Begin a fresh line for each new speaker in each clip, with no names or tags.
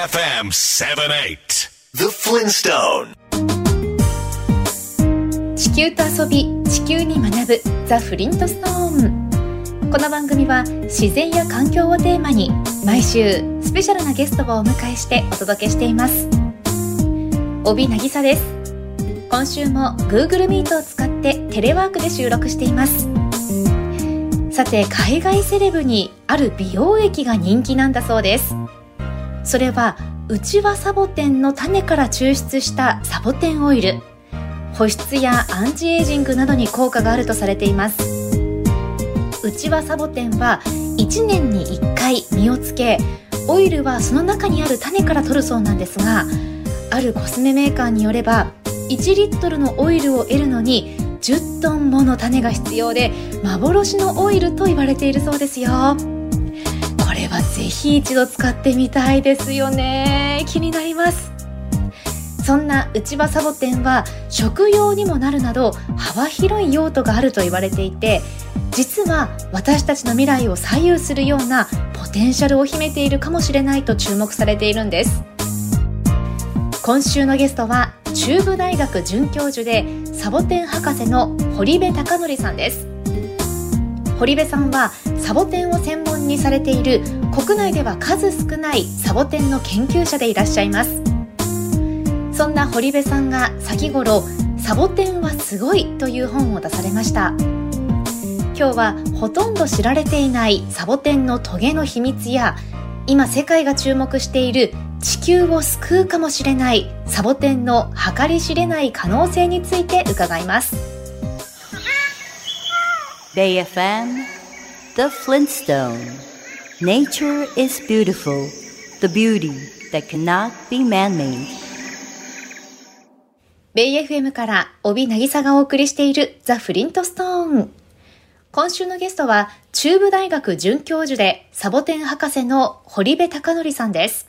FM 78 The Flintstone.
地球と遊び地球に学ぶザ・フリントストーン。この番組は自然や環境をテーマに毎週スペシャルなゲストをお迎えしてお届けしています。帯渚です。今週も Google Meet を使ってテレワークで収録しています。さて海外セレブにある美容液が人気なんだそうですそれはうちわサボテンの種から抽出したサボテンオイル。保湿やアンチエイジングなどに効果があるとされています。うちわサボテンは1年に1回実をつけオイルはその中にある種から取るそうなんですがあるコスメメーカーによれば1リットルのオイルを得るのに10トンもの種が必要で幻のオイルと言われているそうですよ。ひ一度使ってみたいですよね。気になります。そんな内葉サボテンは食用にもなるなど幅広い用途があると言われていて実は私たちの未来を左右するようなポテンシャルを秘めているかもしれないと注目されているんです。今週のゲストは中部大学准教授でサボテン博士の堀部貴則さんです。堀部さんはサボテンを専門にされている国内では数少ないサボテンの研究者でいらっしゃいます。そんな堀部さんが先頃「サボテンはすごい」という本を出されました。今日はほとんど知られていないサボテンのトゲの秘密や今世界が注目している地球を救うかもしれないサボテンの計り知れない可能性について伺います。
BayFM The Flintstone. Nature is beautiful The beauty that cannot be man-made.
ベイ FM から帯渚がお送りしているザ・フリントストーン今週のゲストは中部大学准教授でサボテン博士の堀部貴則さんです。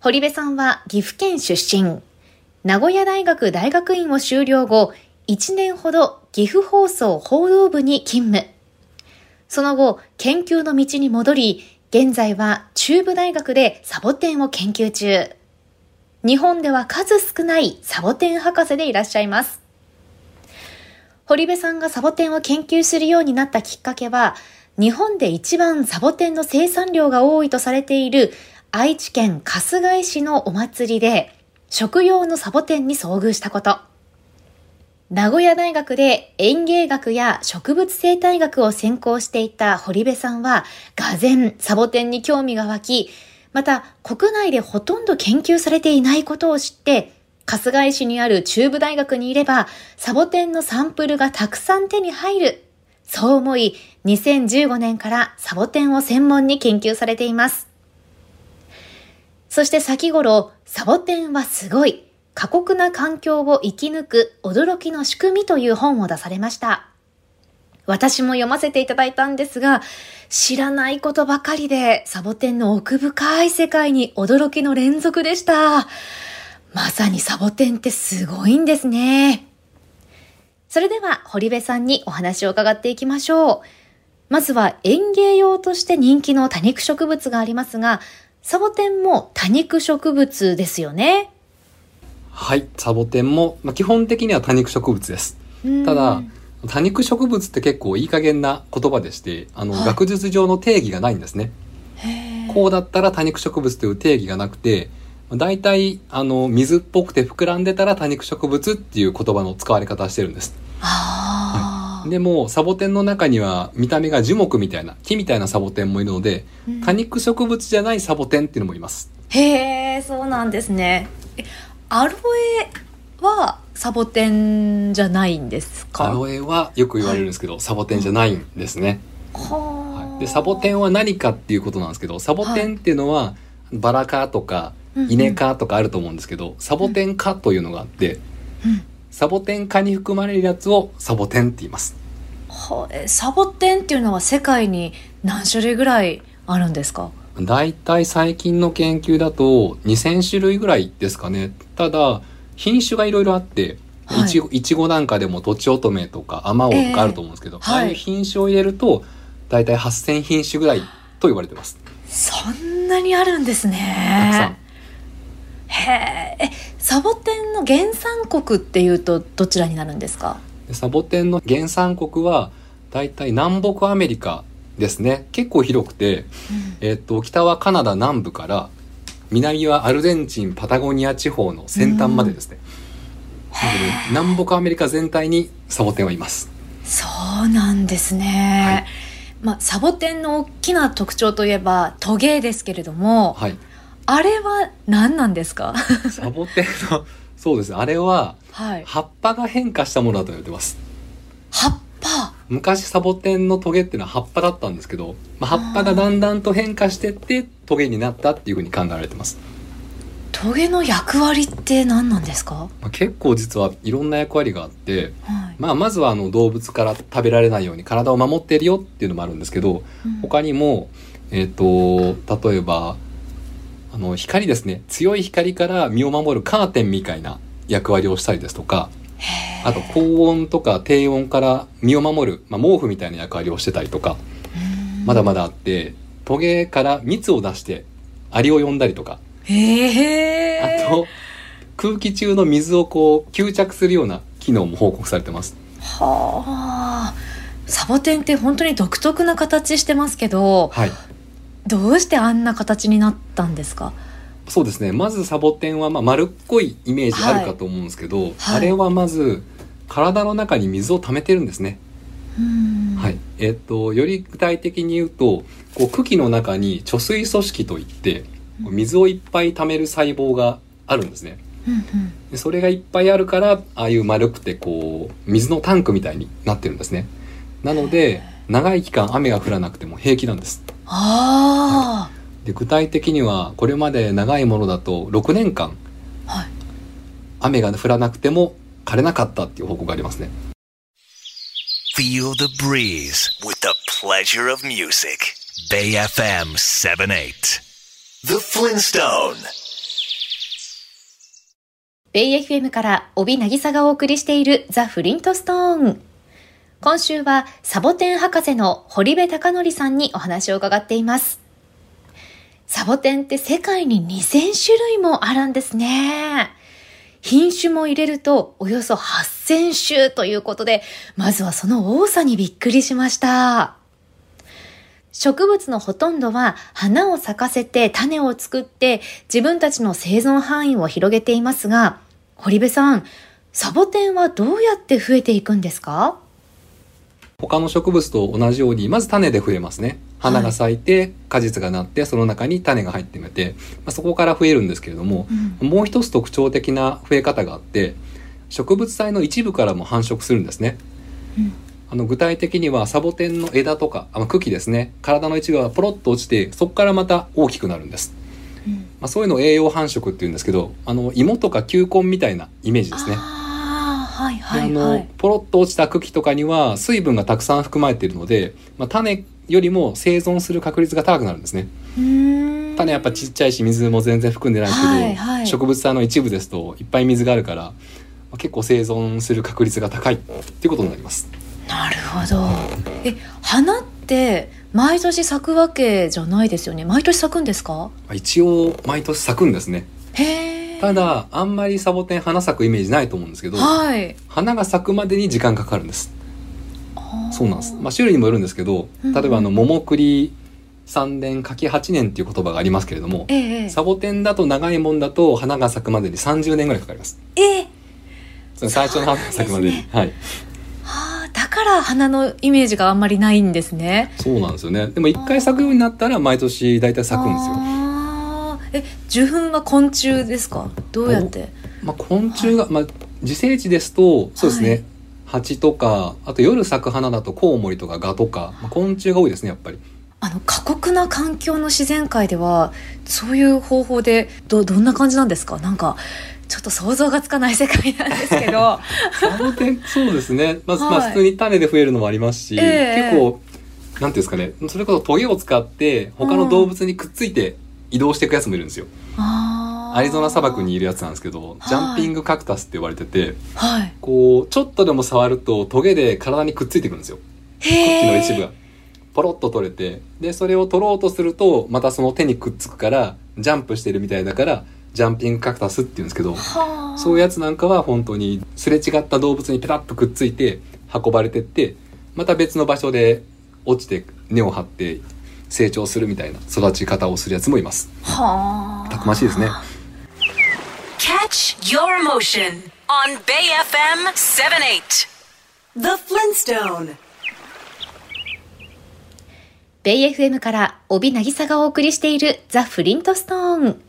堀部さんは岐阜県出身。名古屋大学大学院を修了後1年ほど岐阜放送報道部に勤務。その後研究の道に戻り現在は中部大学でサボテンを研究中。日本では数少ないサボテン博士でいらっしゃいます。堀部さんがサボテンを研究するようになったきっかけは、日本で一番サボテンの生産量が多いとされている愛知県春日井市のお祭りで、食用のサボテンに遭遇したこと。名古屋大学で園芸学や植物生態学を専攻していた堀部さんは、がぜんサボテンに興味が湧き、また国内でほとんど研究されていないことを知って、春日井市にある中部大学にいれば、サボテンのサンプルがたくさん手に入る。そう思い、2015年からサボテンを専門に研究されています。そして先頃、サボテンはすごい。過酷な環境を生き抜く驚きの仕組みという本を出されました。私も読ませていただいたんですが、知らないことばかりでサボテンの奥深い世界に驚きの連続でした。まさにサボテンってすごいんですね。それでは、堀部さんにお話を伺っていきましょう。まずは園芸用として人気の多肉植物がありますが、サボテンも多肉植物ですよね。
はい、サボテンも、まあ、基本的には多肉植物です。ただ、多肉植物って結構いい加減な言葉でして、あの、はい、学術上の定義がないんですね。こうだったら多肉植物という定義がなくて、大体、あの、水っぽくて膨らんでたら多肉植物っていう言葉の使われ方してるんです。はい、でも、サボテンの中には見た目が樹木みたいな、木みたいなサボテンもいるので、うん、多肉植物じゃないサボテンっていうのもいます。
へえ、そうなんですね。アロエはサボテンじゃないんですか？
アロエはよく言われるんですけど、はい、サボテンじゃないんですね。はい、でサボテンは何かっていうことなんですけどサボテンっていうのは、バラ科とかイネ科とかあると思うんですけど、サボテン科というのがあって、サボテン科に含まれるやつをサボテンって言います。
はサボテンっていうのは世界に何種類ぐらいあるんですか？
大体最近の研究だと2000種類ぐらいですかね。ただ、品種がいろいろあって、はい、いちごいちごなんかでもとちおとめとかあまおうとかあると思うんですけど、えー、ああいう品種を入れると大体8000品種ぐらいと言われてます。
そんなにあるんですね
ん。
へええサボテンの原産国っていうとどちらになるんですか？
でサボテンの原産国は大体南北アメリカですね。結構広くて、えっと北はカナダ南部から南はアルゼンチンパタゴニア地方の先端までですね、なので南北アメリカ全体にサボテンはいます。
そうなんですね、まあ、サボテンの大きな特徴といえばトゲですけれども、
はい。
あれは何なんですか？
サボテンのそうです。ねあれは
はい。
葉っぱが変化したものだと言われてます。
葉っぱ
昔サボテンのトゲっていうのは葉っぱだったんですけど、まあ、葉っぱがだんだんと変化してってトゲになったっていうふうに考えられてます、
トゲの役割って何なんですか、
まあ、結構実はいろんな役割があって
はい。
まあ、まずはあの動物から食べられないように体を守ってるよっていうのもあるんですけど
うん。
他にも、えっと例えばあの光ですね。強い光から身を守るカーテンみたいな役割をしたりですとかあと高温とか低温から身を守る、まあ、毛布みたいな役割をしてたりとかまだまだあってトゲから蜜を出してアリを呼んだりとか。あと空気中の水をこう吸着するような機能も報告されてます。
はあサボテンって本当に独特な形してますけど
はい。
どうしてあんな形になったんですか？
そうですね。まずサボテンはまあ丸っこいイメージあるかと思うんですけど、
はい。
あれはまず体の中に水を溜めてるんですね。
うん。
はい。えっとより具体的に言うとこう茎の中に貯水組織といって水をいっぱい溜める細胞があるんですね。
うんうん。
でそれがいっぱいあるからああいう丸くてこう水のタンクみたいになってるんですね。なので長い期間雨が降らなくても平気なんです。
あ
で具体的にはこれまで長いものだと6年間
あはい
雨が降らなくても枯れなかったっていう報告がありますね。
Feel the breeze with the pleasure of music. Bay FM 78. The Flintstone.
ベイ FM から帯渚がお送りしているザ・フリントストーン。今週はサボテン博士の堀部隆則さんにお話を伺っています。サボテンって世界に2000種類もあるんですね。品種も入れるとおよそ8000種ということで、まずはその多さにびっくりしました。植物のほとんどは花を咲かせて種を作って自分たちの生存範囲を広げていますが、堀部さん、サボテンはどうやって増えていくんですか？
他の植物と同じようにまず種で増えますね。花が咲いて果実がなってその中に種が入ってみて、まあ、そこから増えるんですけれども、もう一つ特徴的な増え方があって植物体の一部からも繁殖するんですね。あの具体的にはサボテンの枝とかあの茎ですね。体の一部がポロッと落ちてそこからまた大きくなるんです、まあ、そういうのを栄養繁殖っていうんですけどあの芋とか球根みたいなイメージですね。
ああ、はいはい
であの
はい。
ポロッと落ちた茎とかには水分がたくさん含まれているので、まあ、種よりも生存する確率が高くなるんですね種やっぱちっちゃいし水も全然含んでないけど、
はいはい
植物体の一部ですといっぱい水があるから、まあ結構生存する確率が高いっていうことになります
なるほど。え、花って毎年咲くわけじゃないですよね？毎年咲くんですか？
まあ一応毎年咲くんですね。ただあんまりサボテン花咲くイメージないと思うんですけど
はい。
花が咲くまでに時間かかるんですそうなんです、まあ、種類にもよるんですけど
うん
例えばあの桃栗3年柿8年っていう言葉がありますけれども
ええ。
サボテンだと長いもんだと花が咲くまでに30年ぐらいかかります。
ええ。
その最初の花が咲くまでに、はい。
はあ、だから花のイメージがあんまりないんですね。
そうなんですよね。でも一回咲くようになったら毎年大体咲くんですよ。
え、受粉は昆虫ですか？どうやって？
まあ、昆虫が、まあ、自生地ですとそうですね、
はい
蜂とかあと夜咲く花だとコウモリとかガとか、まあ、昆虫が多いですねやっぱり。
あの、過酷な環境の自然界では、そういう方法で、ど、どんな感じなんですか？なんか、ちょっと想像がつかない世界なんですけど。
サボテンそうですね。まず、ま
はい。
あ普通に種で増えるのもありますし、
ええ。
結構なんていうんですかね。それこそトゲを使って他の動物にくっついて移動していくやつもいるんですよ、
あー
アリゾナ砂漠にいるやつなんですけどジャンピングカクタスって呼ばれてて
はい。
こうちょっとでも触るとトゲで体にくっついてくるんですよ。
へ
茎の一部が。ポロッと取れて。でそれを取ろうとするとまたその手にくっつくからジャンプしてるみたいだからジャンピングカクタスって言うんですけどそういうやつなんかは本当にすれ違った動物にペタッとくっついて運ばれてってまた別の場所で落ちて根を張って成長するみたいな育ち方をするやつもいます。たくましいですね
Catch your emotion on Bay FM 78 The Flintstone
ベイ FM から帯渚がお送りしているザ・フリントストーン。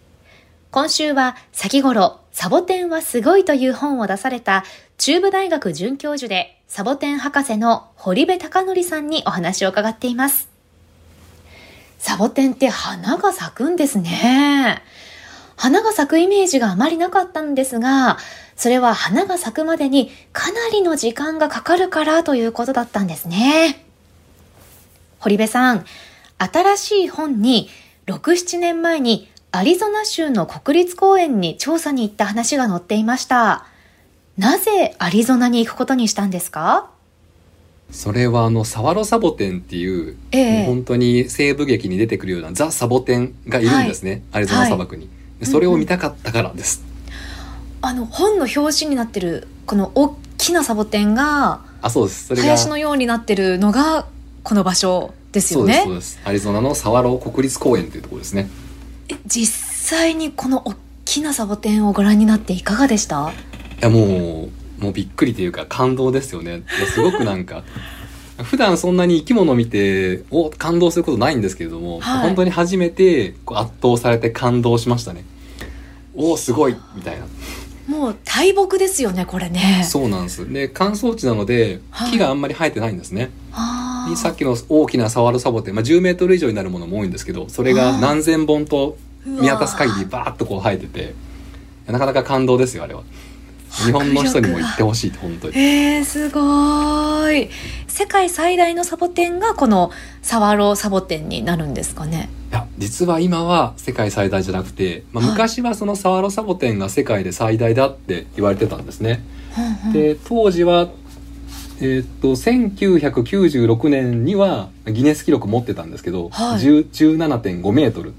今週は先頃、サボテンはすごいという本を出された中部大学准教授でサボテン博士の堀部隆則さんにお話を伺っています。サボテンって花が咲くんですね。花が咲くイメージがあまりなかったんですが、それは花が咲くまでにかなりの時間がかかるからということだったんですね。堀部さん、新しい本に6、7年前にアリゾナ州の国立公園に調査に行った話が載っていました。なぜアリゾナに行くことにしたんですか？
それはあのサワロサボテンっていう、ええ、本当に西部劇に出てくるようなザ・サボテンがいるんですね、はい、アリゾナ砂漠に、はい、それを見たかったからです、
うんうん、あの本の表紙になってるこの大きなサボテンが
あそうです。
それが林のようになってるのがこの場所ですよね。
そうですアリゾナのサワロ国立公園というところですね。
実際にこの大きなサボテンをご覧になっていかがでした？
いやもうもうびっくりというか感動ですよね。すごくなんか 普段そんなに生き物を見てお感動することないんですけれども、はい、本当に初めてこう圧倒されて感動しましたね。おおすごいみたいな。
もう大木ですよねこれね。
そうなんです。で乾燥地なので木があんまり生えてないんですね、はいさっきの大きなサワルサボテン、まあ、10メートル以上になるものも多いんですけどそれが何千本と見渡す限りバーッとこう生えててなかなか感動ですよあれは。日本の人にも行ってほしい本当に。
えー、すごい。世界最大のサボテンがこのサワロサボテンになるんですかね？
いや実は今は世界最大じゃなくて、まあ、昔はそのサワロサボテンが世界で最大だって言われてたんですね。で当時はえー、っと1996年にはギネス記録持ってたんですけど、はい、17.5メートル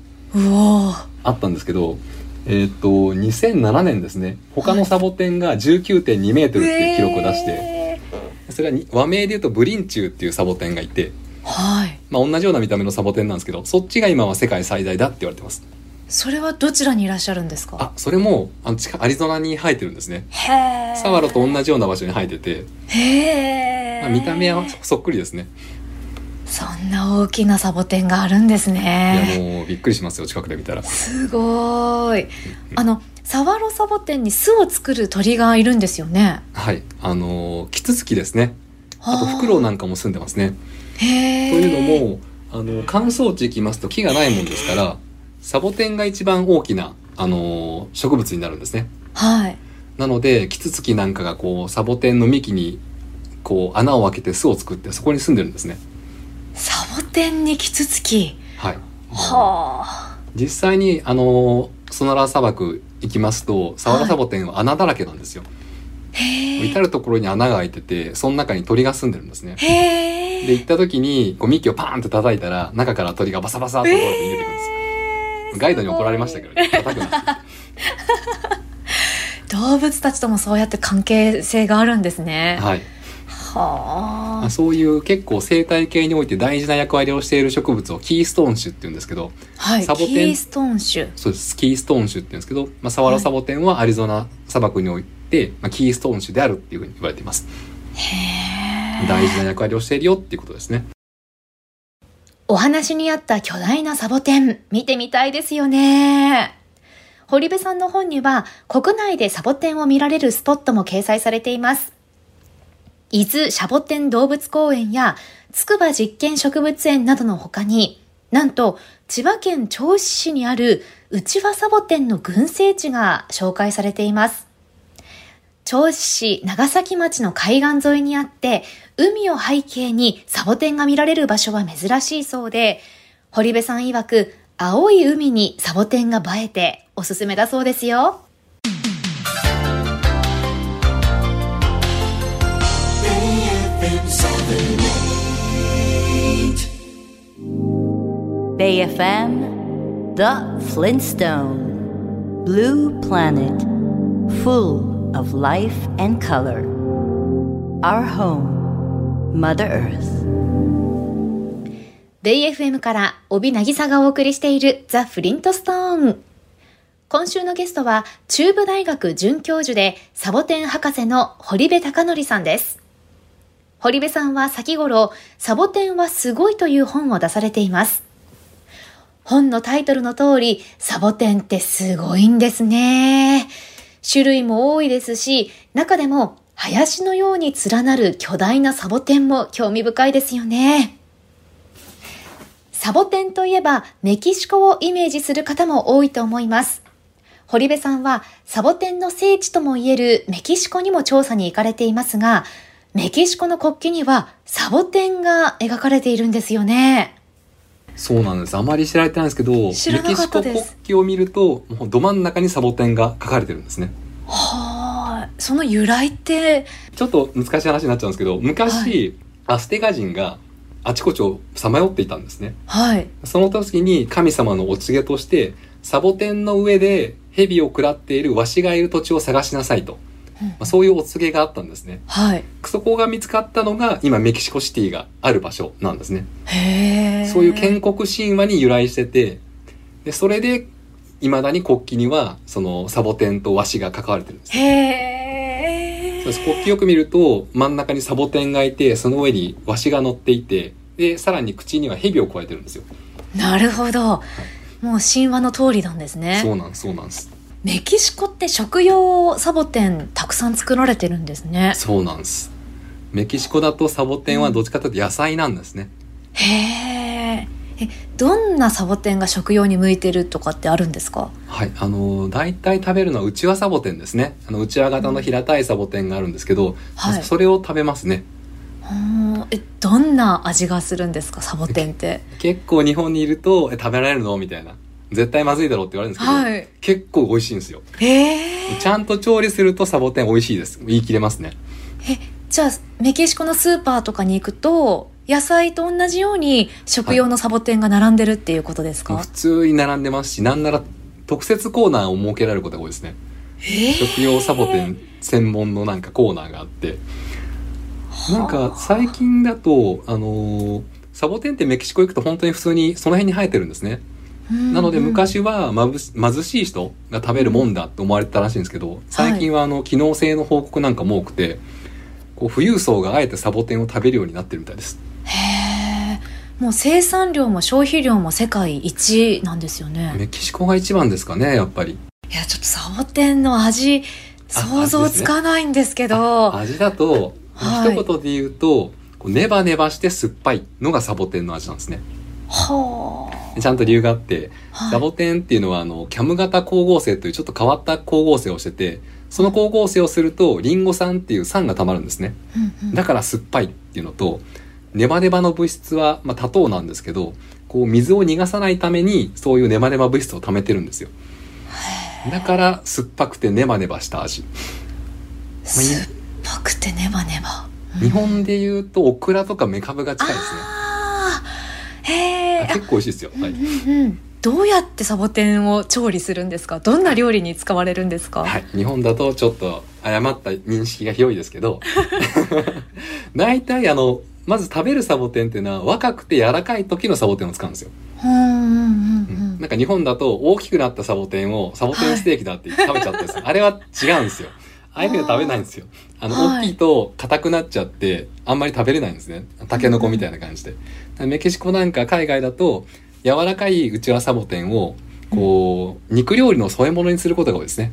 あったんですけど、えー、っと2007年ですね。他のサボテンが19.2メートルっていう記録を出して、それは和名で言うとブリンチューっていうサボテンがいて、はい。まあ、同じような見た目のサボテンなんですけどそっちが今は世界最大だって言われてます。
それはどちらにいらっしゃるんですか？
あそれもあのアリゾナに生えてるんですね。サワロと同じような場所に生えててへえ、まあ、見た目はそっくりですね。
そんな大きなサボテンがあるんですね。
いやもうびっくりしますよ近くで見たら。
すごい。あのサワロサボテンに巣を作る鳥がいるんですよね
はいあのキツツキですねあとフクロウなんかも住んでますねというのもあの乾燥地行きますと木がないもんですからサボテンが一番大きな、あのー、植物になるんですね。はい。なので、キツツキなんかがこう、サボテンの幹に、こう、穴を開けて巣を作って、そこに住んでるんですね。
サボテンにキツツキ？
はい。はあ。実際に、あのー、ソナラ砂漠行きますと、サワラサボテンは穴だらけなんですよ。へ至る所に穴が開いてて、その中に鳥が住んでるんですね。へで、行った時に、こう幹をパーンって叩いたら、中から鳥がバサバサっと逃げてくるんです。ガイドに怒られましたけどね。叩くな
動物たちともそうやって関係性があるんですね。
はいはあ。そういう結構生態系において大事な役割をしている植物をキーストーン種って言うんですけど、
はい、サボテン。キーストーン種。
そうですキーストーン種って言うんですけど、まあ、サワラサボテンはアリゾナ砂漠において、まあ、キーストーン種であるっていうふうに言われています。へ大事な役割をしているよっていうことですね。
お話にあった巨大なサボテン、見てみたいですよね。堀部さんの本には、国内でサボテンを見られるスポットも掲載されています。伊豆シャボテン動物公園や、筑波実験植物園などの他に、なんと、千葉県銚子市にある内輪サボテンの群生地が紹介されています。銚子市長崎町の海岸沿いにあって、海を背景にサボテンが見られる場所は珍しいそうで、堀部さん曰く、青い海にサボテンが映えておすすめだそうですよ。
BayFM The Flintstone Blue Planet Full of life and color Our home Mother Earth
ベイ FM から帯渚がお送りしているザ・フリントストーン。今週のゲストは中部大学准教授でサボテン博士の堀部隆則さんです。堀部さんは先頃、サボテンはすごいという本を出されています。本のタイトルの通り、サボテンってすごいんですね。種類も多いですし、中でも林のように連なる巨大なサボテンも興味深いですよね。サボテンといえばメキシコをイメージする方も多いと思います。堀部さんはサボテンの聖地ともいえるメキシコにも調査に行かれていますが、メキシコの国旗にはサボテンが描かれているんですよね。
そうなんです。あまり知られてないんですけど、メキシコ国旗を見ると、もうど真ん中にサボテンが書かれてるんですね。
はあ、その由来って？
ちょっと難しい話になっちゃうんですけど、昔、はい、アステガ人があちこちをさまよっていたんですね。
はい。
その時に神様のお告げとして、サボテンの上で蛇を食らっているワシがいる土地を探しなさいと。まあ、そういうお告げがあったんですね。
はい。
そこが見つかったのが今メキシコシティがある場所なんですね。
へ
そういう建国神話に由来してて、で、それで未だに国旗にはそのサボテンとワシが関われてるんです。
へ
そうです。国旗よく見ると真ん中にサボテンがいて、その上にワシが乗っていて、で、さらに口には蛇を加えてるんですよ。
なるほど。はい、もう神話の通りなんですね。
そうなんです、そうなんです。
メキシコって食用サボテンたくさん作られてるんですね。
そうなんです。メキシコだとサボテンはどっちかというと野菜なんですね、
うん、へえどんなサボテンが食用に向いてるとかってあるんですか？
はいあの大体食べるのはうちわサボテンですね。あのうちわ型の平たいサボテンがあるんですけど、うんはい、それを食べますね。
えどんな味がするんですかサボテンって？
結構日本にいるとえ食べられるの？みたいな絶対まずいだろうって言われるんですけど、はい、結構美味しいんですよ。
へ
ちゃんと調理するとサボテン美味しいです。言い切れますね。
え、じゃあメキシコのスーパーとかに行くと、野菜と同じように食用のサボテンが並んでるっていうことですか、
はい、普通に並んでますし、なんなら特設コーナーを設けられることが多いですね。食用サボテン専門のなんかコーナーがあって。なんか最近だと、あのー、サボテンってメキシコ行くと本当に普通にその辺に生えてるんですね。なので昔は貧しい人が食べるもんだと思われてたらしいんですけど最近はあの機能性の報告なんかも多くてこう富裕層があえてサボテンを食べるようになってるみたいです。
へえもう生産量も消費量も世界一なんですよね。
メキシコが一番ですかねやっぱり。
いやちょっとサボテンの味想像つかないんですけど。
味、ね,、だと、はい、一言で言うとネバネバして酸っぱいのがサボテンの味なんですね。
は
ちゃんと理由があって、はい、サボテンっていうのはあのキャム型光合成というちょっと変わった光合成をしててその光合成をするとリンゴ酸っていう酸がたまるんですね、うんうん、だから酸っぱいっていうのとネバネバの物質は、まあ、多糖なんですけどこう水を逃がさないためにそういうネバネバ物質を溜めてるんですよ。だから酸っぱくてネバネバした味。
酸っぱくてネバネバ、
うん、日本でいうとオクラとかメカブが近いですね
へ
結構美味しいですよ、はい、うんうん。
どうやってサボテンを調理するんですか？どんな料理に使われるんですか、
はい、日本だとちょっと誤った認識が広いですけど。大体あのまず食べるサボテンっていうのは若くて柔らかい時のサボテンを使うんですよ。なんか日本だと大きくなったサボテンをサボテンステーキだって食べちゃったんです、はい、あれは違うんですよ。ああいうふうに食べないんですよ。あの、大きいと硬くなっちゃって、あんまり食べれないんですね。タケノコみたいな感じで。メキシコなんか海外だと、柔らかいうちわサボテンを、こう、肉料理の添え物にすることが多いですね。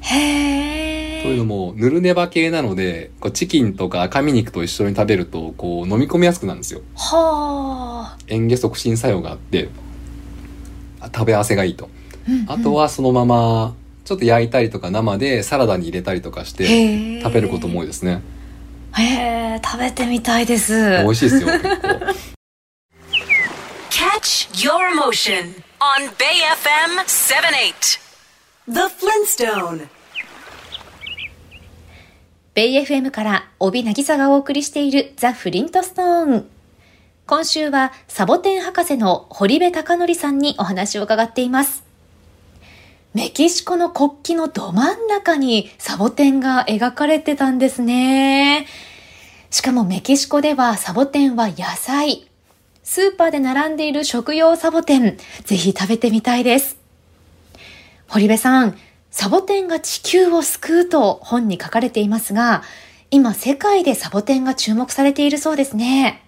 へ
ー。というのも、ぬるネバ系なので、こうチキンとか赤身肉と一緒に食べると、こう、飲み込みやすくなるんですよ。
は
ー。嚥下促進作用があって、食べ合わせがいいと。うんうん、あとはそのまま、ちょっと焼いたりとか生でサラダに入れたりとかして食べることも多いですね。
へえ、食べてみたいです。
美味しいですよ、結構。
Catch your emotion on Bay FM 78. The Flintstone.
ベイ FM から帯渚がお送りしているザ・フリントストーン。今週はサボテン博士の堀部隆則さんにお話を伺っています。メキシコの国旗のど真ん中にサボテンが描かれてたんですね。しかもメキシコではサボテンは野菜。スーパーで並んでいる食用サボテン、ぜひ食べてみたいです。堀部さん、サボテンが地球を救うと本に書かれていますが、今世界でサボテンが注目されているそうですね。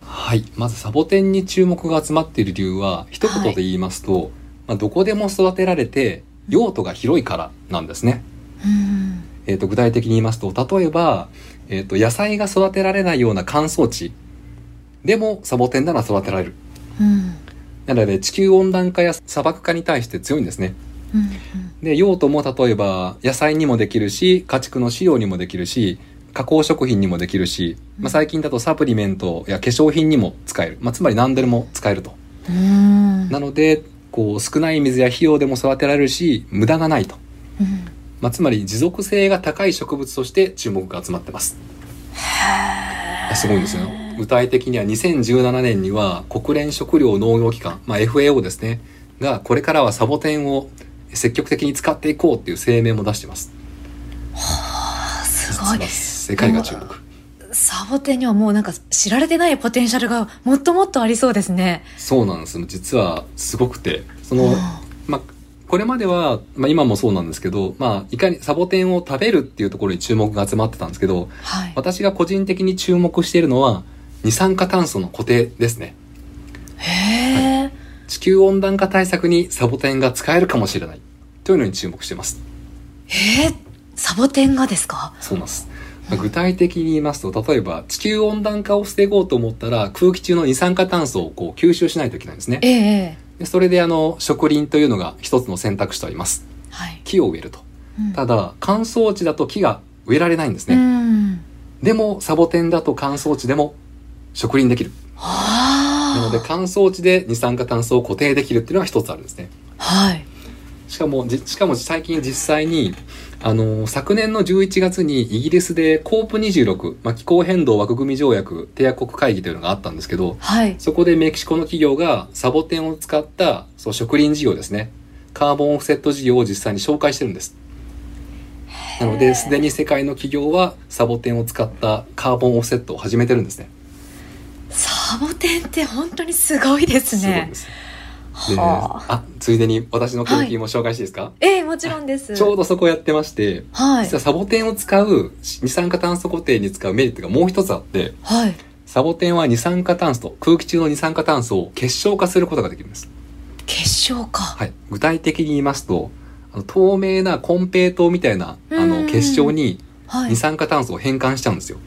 はい。まずサボテンに注目が集まっている理由は、一言で言いますと、はい、まあ、どこでも育てられて、用途が広いからなんですね。えっ、と、具体的に言いますと、例えば、えっ、ー、と、野菜が育てられないような乾燥地でもサボテンなら育てられる。うん、なので、地球温暖化や砂漠化に対して強いんですね。うんうん、で、用途も例えば、野菜にもできるし、家畜の飼料にもできるし、加工食品にもできるし、まあ、最近だとサプリメントや化粧品にも使える。まあ、つまり何でも使えると。なので、こう、少ない水や費用でも育てられるし、無駄がないと。うん、まあ、つまり持続性が高い植物として注目が集まってます。すごいんですよ。具体的には2017年には国連食糧農業機関、まあ、FAO ですね、がこれからはサボテンを積極的に使っていこうっていう声明も出してます。
はあ、すごい。
世界が注目。
サボテンにはもうなんか知られてないポテンシャルがもっともっとありそうですね。
そうなんです。実はすごくて、その、まあ、これまでは、まあ今もそうなんですけど、まあいかにサボテンを食べるっていうところに注目が集まってたんですけど、はい、私が個人的に注目しているのは二酸化炭素の固定ですね。
へ
はい、地球温暖化対策にサボテンが使えるかもしれないというのに注目しています。
へえ、サボテンがですか？
そうなんです。具体的に言いますと、例えば地球温暖化を防ごうと思ったら空気中の二酸化炭素をこう吸収しないといけないんですね。
ええ、
でそれであの植林というのが一つの選択肢とあります。はい、木を植えると。うん、ただ乾燥地だと木が植えられないんですね。でもサボテンだと乾燥地でも植林できる。なので乾燥地で二酸化炭素を固定できるっていうのが一つあるんですね。
はい。
しかも、しかも最近実際にあの、昨年の11月にイギリスでコープ26、まあ、気候変動枠組み条約締約国会議というのがあったんですけど、
はい、
そこでメキシコの企業がサボテンを使ったそう植林事業ですね。カーボンオフセット事業を実際に紹介してるんです。なので、すでに世界の企業はサボテンを使ったカーボンオフセットを始めてるんですね。
サボテンって本当にすごいですね。す。
はあ、あついでに私の研究も紹介していいですか、はい、
ええー、もちろんです。
ちょうどそこやってまして、はい、実はサボテンを使う二酸化炭素固定に使うメリットがもう一つあって、
はい、
サボテンは二酸化炭素空気中の二酸化炭素を結晶化することができるんです。
結晶化。
はい。具体的に言いますとあの透明なコンペイトーみたいなあの結晶に二酸化炭素を変換しちゃうんですよ、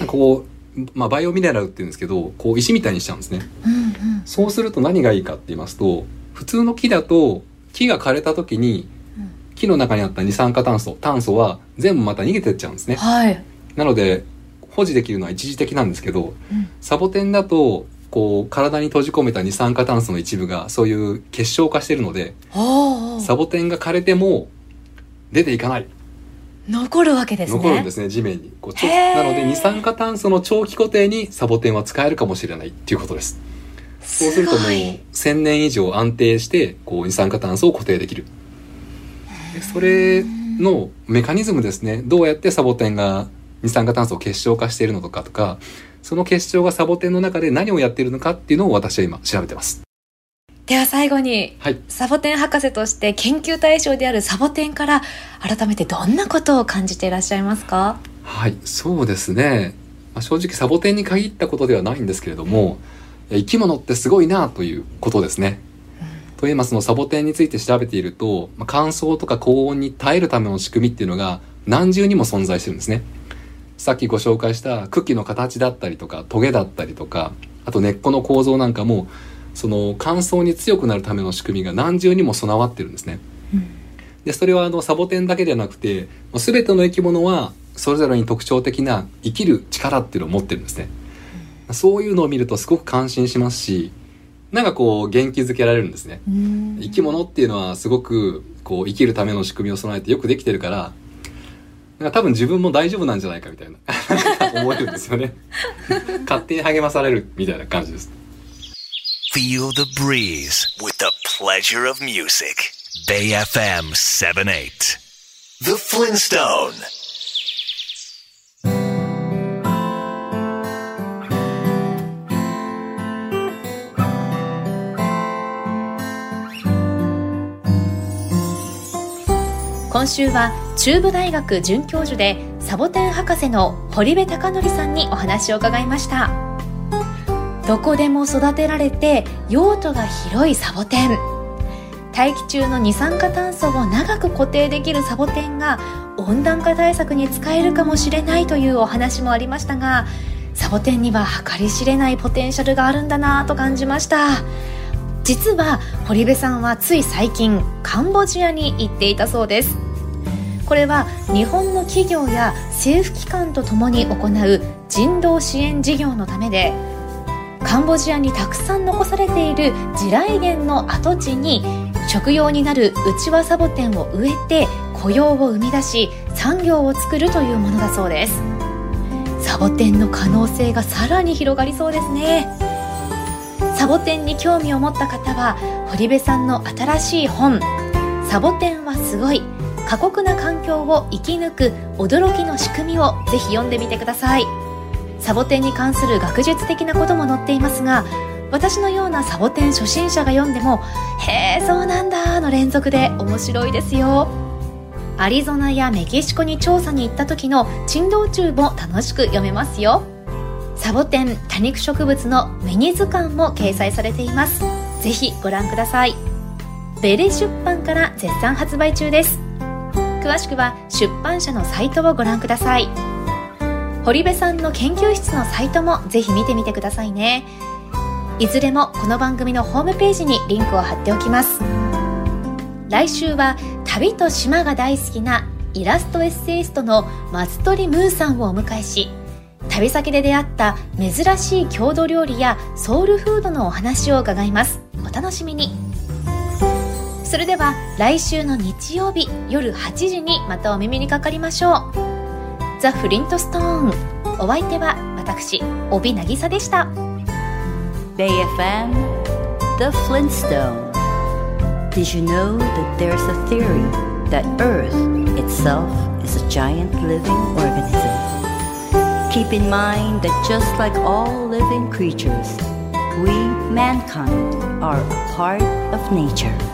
はい、こう、まあ、バイオミネラルっていうんですけどこう石みたいにしちゃうんですね、
うん
そうすると何がいいかって言いますと、普通の木だと、木が枯れた時に、木の中にあった二酸化炭素、炭素は全部また逃げてっちゃうんですね。
はい。
なので、保持できるのは一時的なんですけど、うん、サボテンだと、こう、体に閉じ込めた二酸化炭素の一部がそういう結晶化してるので、サボテンが枯れても出ていかない。
残るわけですね。
残るんですね、地面に。こうなので、二酸化炭素の長期固定にサボテンは使えるかもしれないっていうことです。そうするともう1000年以上安定してこう二酸化炭素を固定できる。それのメカニズムですね。どうやってサボテンが二酸化炭素を結晶化しているのかとか、その結晶がサボテンの中で何をやっているのかっていうのを私は今調べてます。
では最後に、はい、サボテン博士として研究対象であるサボテンから改めてどんなことを感じていらっしゃいますか？
はい、そうですね。まあ、正直サボテンに限ったことではないんですけれども、生き物ってすごいなということですね。と言いますのサボテンについて調べていると、まあ、乾燥とか高温に耐えるための仕組みっていうのが何重にも存在してるんですね。さっきご紹介した茎の形だったりとかトゲだったりとかあと根っこの構造なんかもその乾燥に強くなるための仕組みが何重にも備わってるんですね。うん、でそれはあのサボテンだけではなくて全ての生き物はそれぞれに特徴的な生きる力っていうのを持ってるんですね。そういうのを見るとすごく感心しますし、なんかこう元気づけられるんですね。生き物っていうのはすごくこう生きるための仕組みを備えてよくできてるから、なんか多分自分も大丈夫なんじゃないかみたいな。思えるんですよね勝手に励まされるみたいな感じです
Feel the breeze with the pleasure of music Bay FM 78 The Flintstone
今週は中部大学准教授でサボテン博士の堀部貴則さんにお話を伺いましたどこでも育てられて用途が広いサボテン。大気中の二酸化炭素を長く固定できるサボテンが温暖化対策に使えるかもしれないというお話もありましたがサボテンには計り知れないポテンシャルがあるんだなと感じました。実は堀部さんはつい最近カンボジアに行っていたそうです。これは日本の企業や政府機関とともに行う人道支援事業のためでカンボジアにたくさん残されている地雷原の跡地に食用になる内輪サボテンを植えて雇用を生み出し産業を作るというものだそうです。サボテンの可能性がさらに広がりそうです。ねサボテンに興味を持った方は堀部さんの新しい本「サボテンはすごい過酷な環境を生き抜く驚きの仕組みをぜひ読んでみてください。サボテンに関する学術的なことも載っていますが私のようなサボテン初心者が読んでもへえそうなんだの連続で面白いですよ。アリゾナやメキシコに調査に行った時の珍道中も楽しく読めますよ。サボテン多肉植物のミニ図鑑も掲載されています。ぜひご覧ください。ベレ出版から絶賛発売中です。詳しくは出版社のサイトをご覧ください。堀部さんの研究室のサイトもぜひ見てみてくださいね。いずれもこの番組のホームページにリンクを貼っておきます。来週は旅と島が大好きなイラストエッセイストの松鳥ムーさんをお迎えし旅先で出会った珍しい郷土料理やソウルフードのお話を伺います。お楽しみに。それでは来週の日曜日夜8時にまたお耳にかかりましょう。ザ・フリントストーンお相手は私帯渚でした
BayFM The Flintstone Did you know that there's a theory that Earth itself is a giant living organism? Keep in mind that just like all living creatures, we, mankind, are a part of nature.